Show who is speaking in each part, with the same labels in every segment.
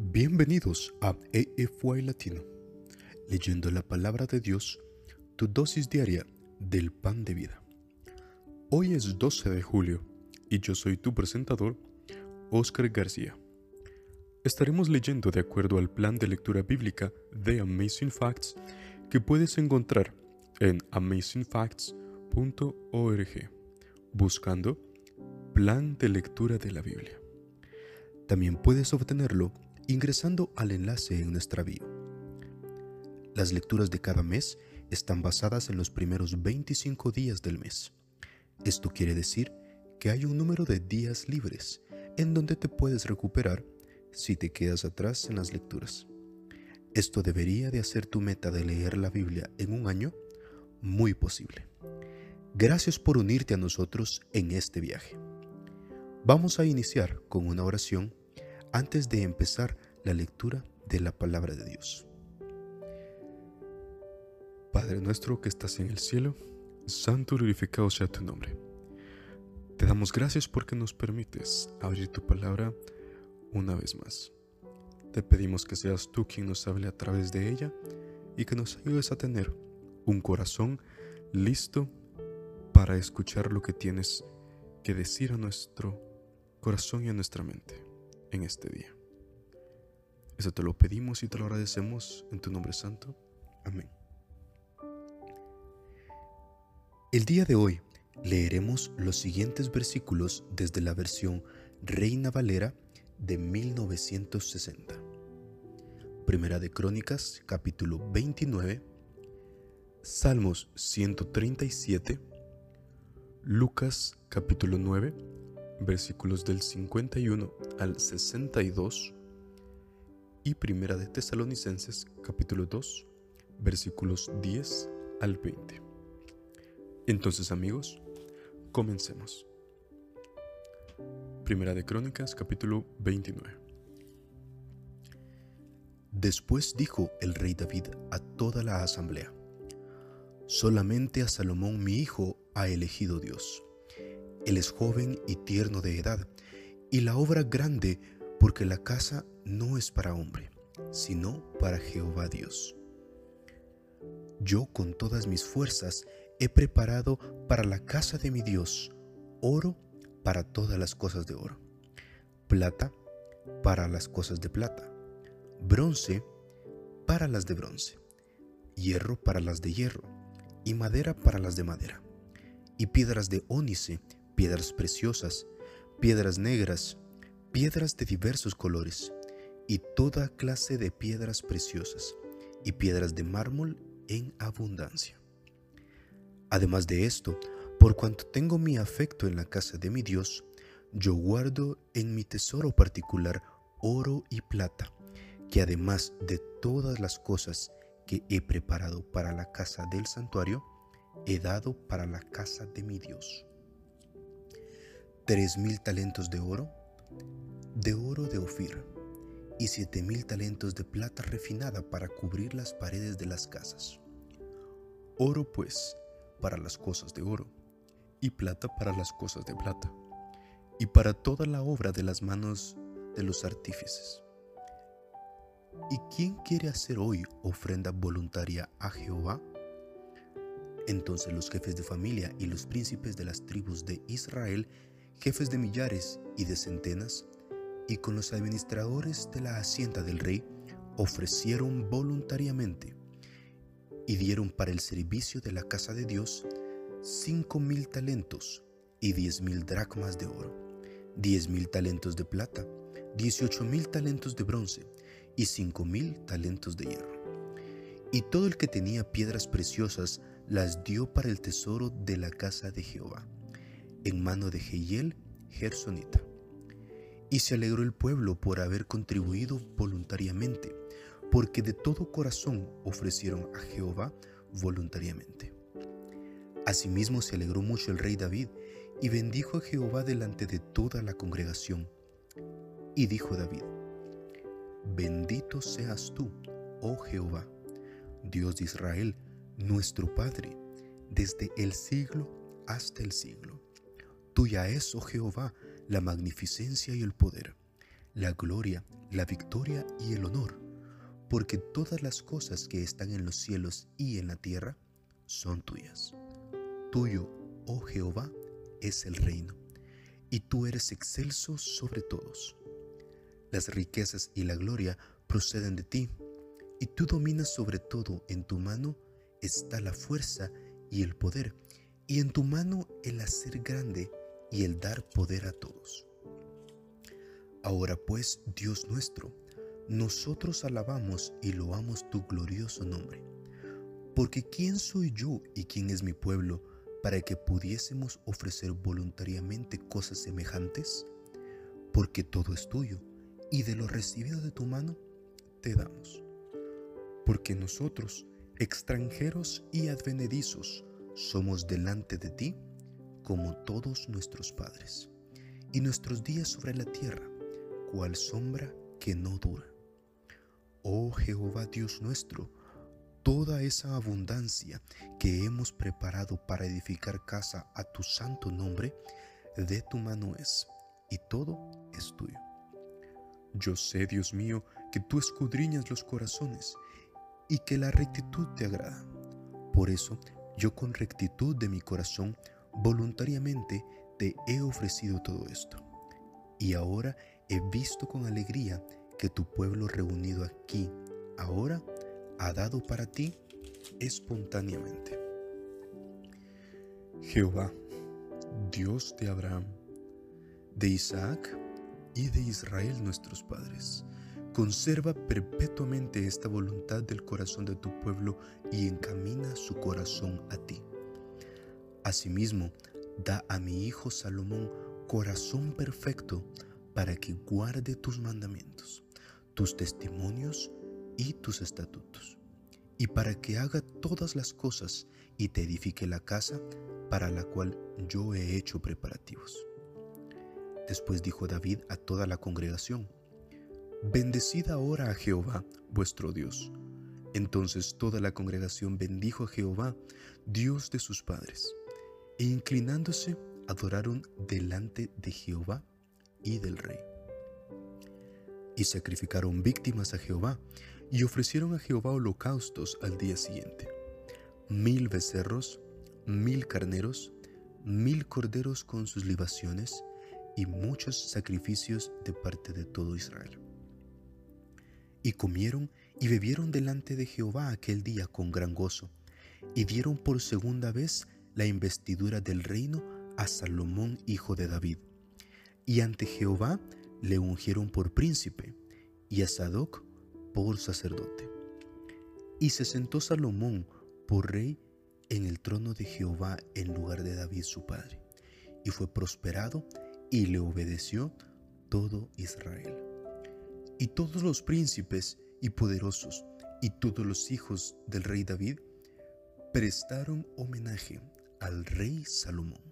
Speaker 1: Bienvenidos a EFY Latino, leyendo la palabra de Dios, tu dosis diaria del pan de vida. Hoy es 12 de julio y yo soy tu presentador, Oscar García. Estaremos leyendo de acuerdo al plan de lectura bíblica de Amazing Facts que puedes encontrar en amazingfacts.org, buscando Plan de Lectura de la Biblia. También puedes obtenerlo ingresando al enlace en nuestra bio. Las lecturas de cada mes están basadas en los primeros 25 días del mes. Esto quiere decir que hay un número de días libres en donde te puedes recuperar si te quedas atrás en las lecturas. Esto debería de hacer tu meta de leer la Biblia en un año muy posible. Gracias por unirte a nosotros en este viaje. Vamos a iniciar con una oración antes de empezar la lectura de la palabra de Dios. Padre nuestro que estás en el cielo, santo y glorificado sea tu nombre. Te damos gracias porque nos permites abrir tu palabra una vez más. Te pedimos que seas tú quien nos hable a través de ella y que nos ayudes a tener un corazón listo para escuchar lo que tienes que decir a nuestro corazón y a nuestra mente en este día. Eso te lo pedimos y te lo agradecemos en tu nombre santo. Amén. El día de hoy leeremos los siguientes versículos desde la versión Reina Valera de 1960. Primera de Crónicas, capítulo 29, Salmos 137, Lucas capítulo 9, versículos del 51 al 62 y Primera de Tesalonicenses capítulo 2 versículos 10 al 20. Entonces amigos, comencemos. Primera de Crónicas capítulo 29. Después dijo el rey David a toda la asamblea, Solamente a Salomón mi hijo ha elegido Dios él es joven y tierno de edad, y la obra grande porque la casa no es para hombre, sino para Jehová Dios. Yo con todas mis fuerzas he preparado para la casa de mi Dios oro para todas las cosas de oro, plata para las cosas de plata, bronce para las de bronce, hierro para las de hierro, y madera para las de madera, y piedras de ónice piedras preciosas, piedras negras, piedras de diversos colores, y toda clase de piedras preciosas, y piedras de mármol en abundancia. Además de esto, por cuanto tengo mi afecto en la casa de mi Dios, yo guardo en mi tesoro particular oro y plata, que además de todas las cosas que he preparado para la casa del santuario, he dado para la casa de mi Dios tres mil talentos de oro, de oro de Ofir, y siete mil talentos de plata refinada para cubrir las paredes de las casas. Oro pues para las cosas de oro, y plata para las cosas de plata, y para toda la obra de las manos de los artífices. ¿Y quién quiere hacer hoy ofrenda voluntaria a Jehová? Entonces los jefes de familia y los príncipes de las tribus de Israel jefes de millares y de centenas, y con los administradores de la hacienda del rey, ofrecieron voluntariamente y dieron para el servicio de la casa de Dios cinco mil talentos y diez mil dracmas de oro, diez mil talentos de plata, dieciocho mil talentos de bronce y cinco mil talentos de hierro. Y todo el que tenía piedras preciosas las dio para el tesoro de la casa de Jehová en mano de Jehiel Gersonita. Y se alegró el pueblo por haber contribuido voluntariamente, porque de todo corazón ofrecieron a Jehová voluntariamente. Asimismo se alegró mucho el rey David y bendijo a Jehová delante de toda la congregación. Y dijo David, Bendito seas tú, oh Jehová, Dios de Israel, nuestro Padre, desde el siglo hasta el siglo. Tuya es, oh Jehová, la magnificencia y el poder, la gloria, la victoria y el honor, porque todas las cosas que están en los cielos y en la tierra son tuyas. Tuyo, oh Jehová, es el reino, y tú eres excelso sobre todos. Las riquezas y la gloria proceden de ti, y tú dominas sobre todo. En tu mano está la fuerza y el poder, y en tu mano el hacer grande y el dar poder a todos. Ahora pues, Dios nuestro, nosotros alabamos y loamos tu glorioso nombre. Porque ¿quién soy yo y quién es mi pueblo para que pudiésemos ofrecer voluntariamente cosas semejantes? Porque todo es tuyo, y de lo recibido de tu mano, te damos. Porque nosotros, extranjeros y advenedizos, somos delante de ti como todos nuestros padres, y nuestros días sobre la tierra, cual sombra que no dura. Oh Jehová Dios nuestro, toda esa abundancia que hemos preparado para edificar casa a tu santo nombre, de tu mano es, y todo es tuyo. Yo sé, Dios mío, que tú escudriñas los corazones y que la rectitud te agrada. Por eso, yo con rectitud de mi corazón, voluntariamente te he ofrecido todo esto. Y ahora he visto con alegría que tu pueblo reunido aquí, ahora, ha dado para ti espontáneamente. Jehová, Dios de Abraham, de Isaac y de Israel nuestros padres, conserva perpetuamente esta voluntad del corazón de tu pueblo y encamina su corazón a ti. Asimismo, da a mi hijo Salomón corazón perfecto para que guarde tus mandamientos, tus testimonios y tus estatutos, y para que haga todas las cosas y te edifique la casa para la cual yo he hecho preparativos. Después dijo David a toda la congregación, Bendecid ahora a Jehová, vuestro Dios. Entonces toda la congregación bendijo a Jehová, Dios de sus padres, e inclinándose adoraron delante de Jehová y del rey. Y sacrificaron víctimas a Jehová, y ofrecieron a Jehová holocaustos al día siguiente. Mil becerros, mil carneros, mil corderos con sus libaciones, y muchos sacrificios de parte de todo Israel. Y comieron y bebieron delante de Jehová aquel día con gran gozo, y dieron por segunda vez la investidura del reino a Salomón hijo de David. Y ante Jehová le ungieron por príncipe, y a Sadoc por sacerdote. Y se sentó Salomón por rey en el trono de Jehová en lugar de David su padre, y fue prosperado y le obedeció todo Israel. Y todos los príncipes y poderosos y todos los hijos del rey David prestaron homenaje al rey Salomón.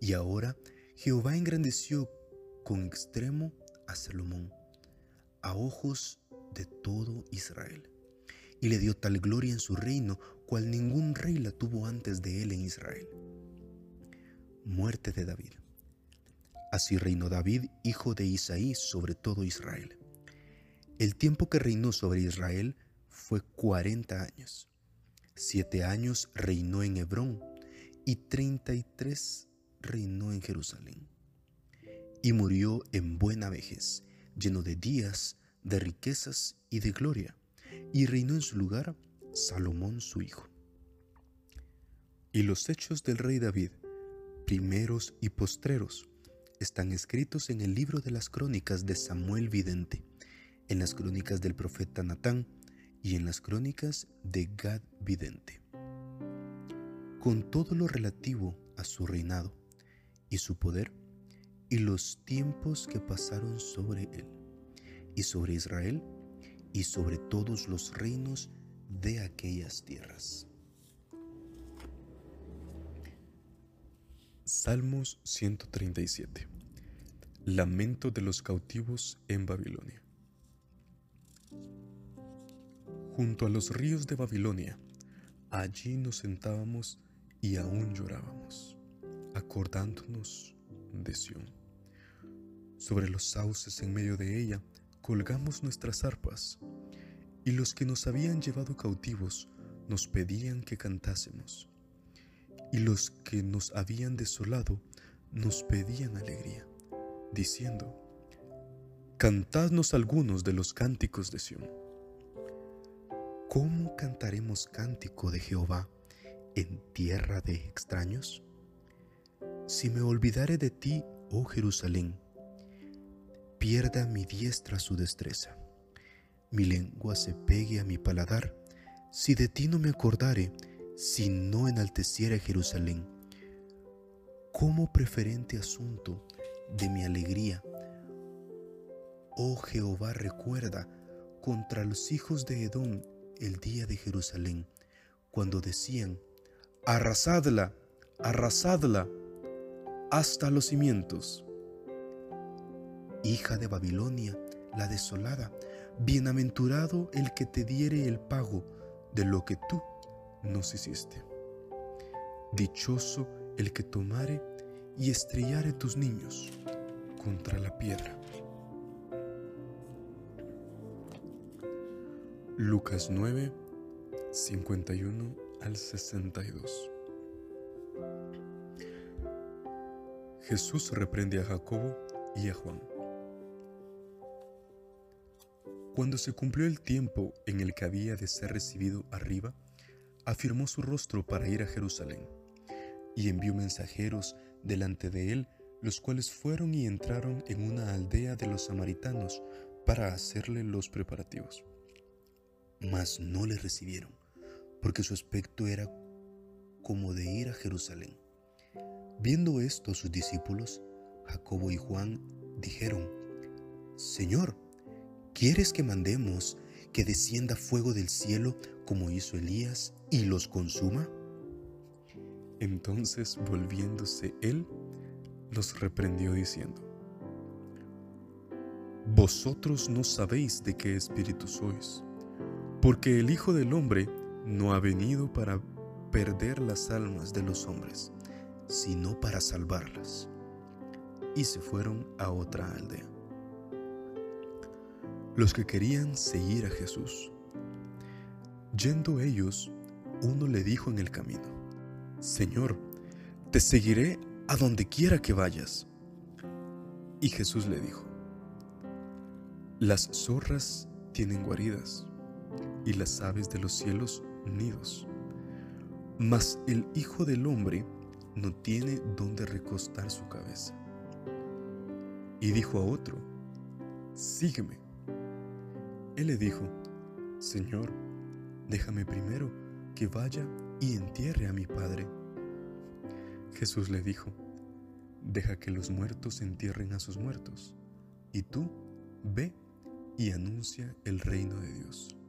Speaker 1: Y ahora Jehová engrandeció con extremo a Salomón, a ojos de todo Israel, y le dio tal gloria en su reino cual ningún rey la tuvo antes de él en Israel. Muerte de David. Así reinó David, hijo de Isaí, sobre todo Israel. El tiempo que reinó sobre Israel fue cuarenta años. Siete años reinó en Hebrón y treinta y tres reinó en Jerusalén. Y murió en buena vejez, lleno de días, de riquezas y de gloria, y reinó en su lugar Salomón su hijo. Y los hechos del rey David, primeros y postreros, están escritos en el libro de las crónicas de Samuel Vidente, en las crónicas del profeta Natán y en las crónicas de Gad Vidente. Con todo lo relativo a su reinado y su poder y los tiempos que pasaron sobre él y sobre Israel y sobre todos los reinos de aquellas tierras. Salmos 137 Lamento de los cautivos en Babilonia. Junto a los ríos de Babilonia, allí nos sentábamos y aún llorábamos, acordándonos de Sión. Sobre los sauces en medio de ella colgamos nuestras arpas, y los que nos habían llevado cautivos nos pedían que cantásemos, y los que nos habían desolado nos pedían alegría, diciendo, Cantadnos algunos de los cánticos de Sión. ¿Cómo cantaremos cántico de Jehová en tierra de extraños? Si me olvidare de ti, oh Jerusalén, pierda mi diestra su destreza, mi lengua se pegue a mi paladar, si de ti no me acordare, si no enalteciera Jerusalén, como preferente asunto de mi alegría, oh Jehová recuerda contra los hijos de Edom el día de Jerusalén, cuando decían, arrasadla, arrasadla hasta los cimientos hija de Babilonia, la desolada, bienaventurado el que te diere el pago de lo que tú nos hiciste. Dichoso el que tomare y estrellare tus niños contra la piedra. Lucas 9, 51 al 62. Jesús reprende a Jacobo y a Juan. Cuando se cumplió el tiempo en el que había de ser recibido arriba, afirmó su rostro para ir a Jerusalén, y envió mensajeros delante de él, los cuales fueron y entraron en una aldea de los samaritanos para hacerle los preparativos. Mas no le recibieron, porque su aspecto era como de ir a Jerusalén. Viendo esto sus discípulos, Jacobo y Juan dijeron, Señor, ¿Quieres que mandemos que descienda fuego del cielo como hizo Elías y los consuma? Entonces volviéndose él, los reprendió diciendo, Vosotros no sabéis de qué espíritu sois, porque el Hijo del Hombre no ha venido para perder las almas de los hombres, sino para salvarlas. Y se fueron a otra aldea los que querían seguir a Jesús. Yendo ellos, uno le dijo en el camino, Señor, te seguiré a donde quiera que vayas. Y Jesús le dijo, Las zorras tienen guaridas y las aves de los cielos nidos, mas el Hijo del Hombre no tiene donde recostar su cabeza. Y dijo a otro, Sígueme. Él le dijo, Señor, déjame primero que vaya y entierre a mi Padre. Jesús le dijo, deja que los muertos entierren a sus muertos, y tú ve y anuncia el reino de Dios.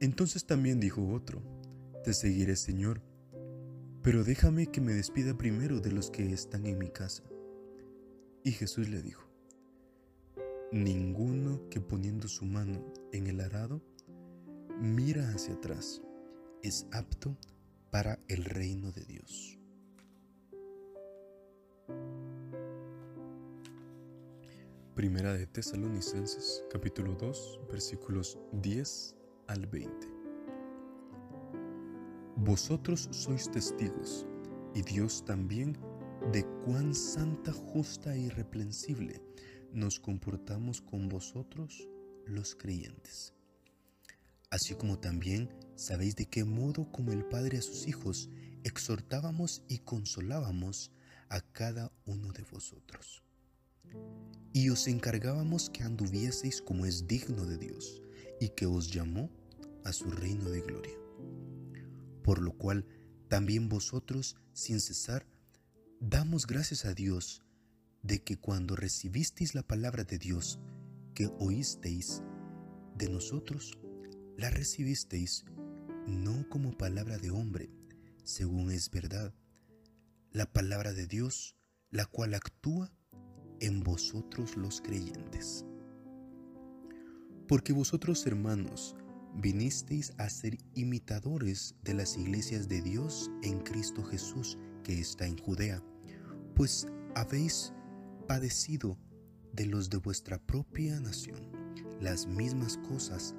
Speaker 1: Entonces también dijo otro, te seguiré Señor, pero déjame que me despida primero de los que están en mi casa. Y Jesús le dijo, Ninguno que poniendo su mano en el arado mira hacia atrás es apto para el reino de Dios. Primera de Tesalonicenses capítulo 2 versículos 10 al 20. Vosotros sois testigos y Dios también de cuán santa, justa e irreprensible nos comportamos con vosotros los creyentes. Así como también sabéis de qué modo como el Padre a sus hijos exhortábamos y consolábamos a cada uno de vosotros. Y os encargábamos que anduvieseis como es digno de Dios y que os llamó a su reino de gloria. Por lo cual también vosotros, sin cesar, damos gracias a Dios de que cuando recibisteis la palabra de Dios que oísteis de nosotros, la recibisteis no como palabra de hombre, según es verdad, la palabra de Dios, la cual actúa en vosotros los creyentes. Porque vosotros, hermanos, vinisteis a ser imitadores de las iglesias de Dios en Cristo Jesús que está en Judea, pues habéis padecido de los de vuestra propia nación las mismas cosas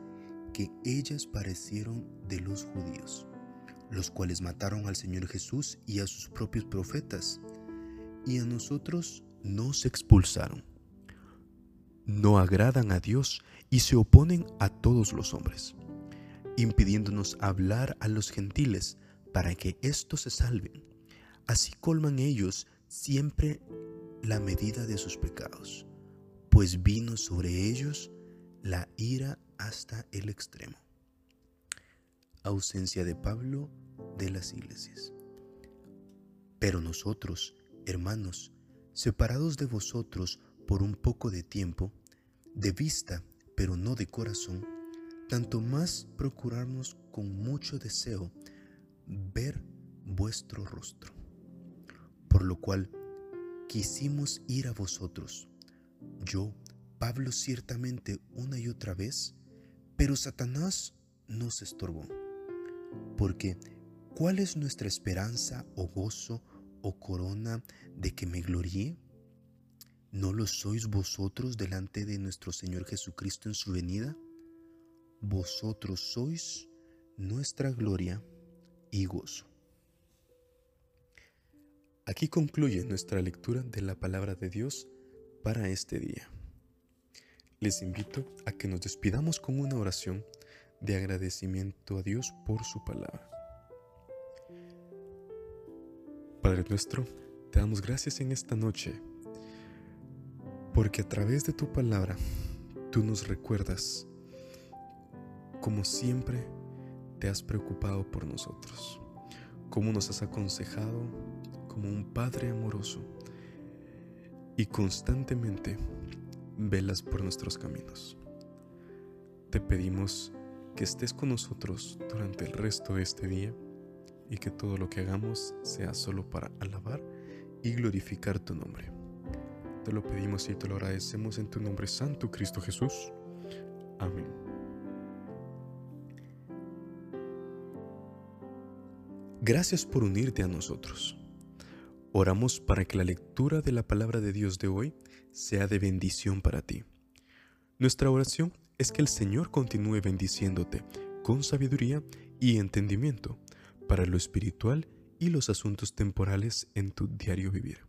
Speaker 1: que ellas parecieron de los judíos, los cuales mataron al Señor Jesús y a sus propios profetas, y a nosotros nos expulsaron. No agradan a Dios y se oponen a todos los hombres, impidiéndonos hablar a los gentiles para que éstos se salven. Así colman ellos siempre la medida de sus pecados, pues vino sobre ellos la ira hasta el extremo. Ausencia de Pablo de las iglesias. Pero nosotros, hermanos, separados de vosotros por un poco de tiempo, de vista, pero no de corazón, tanto más procurarnos con mucho deseo ver vuestro rostro. Por lo cual quisimos ir a vosotros, yo, Pablo, ciertamente una y otra vez, pero Satanás nos estorbó. Porque, ¿cuál es nuestra esperanza o gozo o corona de que me gloríe? ¿No lo sois vosotros delante de nuestro Señor Jesucristo en su venida? Vosotros sois nuestra gloria y gozo. Aquí concluye nuestra lectura de la palabra de Dios para este día les invito a que nos despidamos con una oración de agradecimiento a Dios por su palabra. Padre nuestro, te damos gracias en esta noche, porque a través de tu palabra tú nos recuerdas como siempre te has preocupado por nosotros, como nos has aconsejado como un Padre amoroso y constantemente velas por nuestros caminos. Te pedimos que estés con nosotros durante el resto de este día y que todo lo que hagamos sea solo para alabar y glorificar tu nombre. Te lo pedimos y te lo agradecemos en tu nombre santo, Cristo Jesús. Amén. Gracias por unirte a nosotros. Oramos para que la lectura de la palabra de Dios de hoy sea de bendición para ti. Nuestra oración es que el Señor continúe bendiciéndote con sabiduría y entendimiento para lo espiritual y los asuntos temporales en tu diario vivir.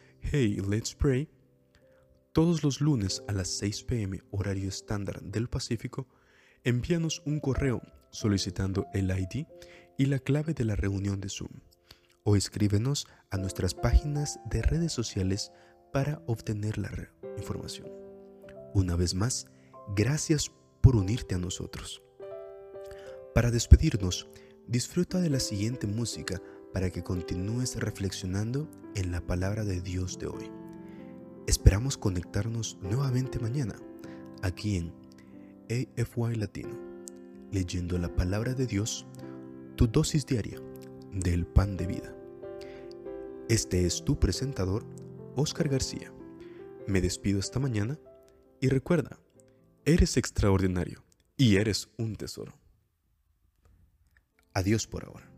Speaker 1: Hey, Let's Pray, todos los lunes a las 6 pm horario estándar del Pacífico, envíanos un correo solicitando el ID y la clave de la reunión de Zoom o escríbenos a nuestras páginas de redes sociales para obtener la información. Una vez más, gracias por unirte a nosotros. Para despedirnos, disfruta de la siguiente música para que continúes reflexionando en la palabra de Dios de hoy. Esperamos conectarnos nuevamente mañana, aquí en AFY Latino, leyendo la palabra de Dios, tu dosis diaria del pan de vida. Este es tu presentador, Oscar García. Me despido esta mañana y recuerda, eres extraordinario y eres un tesoro. Adiós por ahora.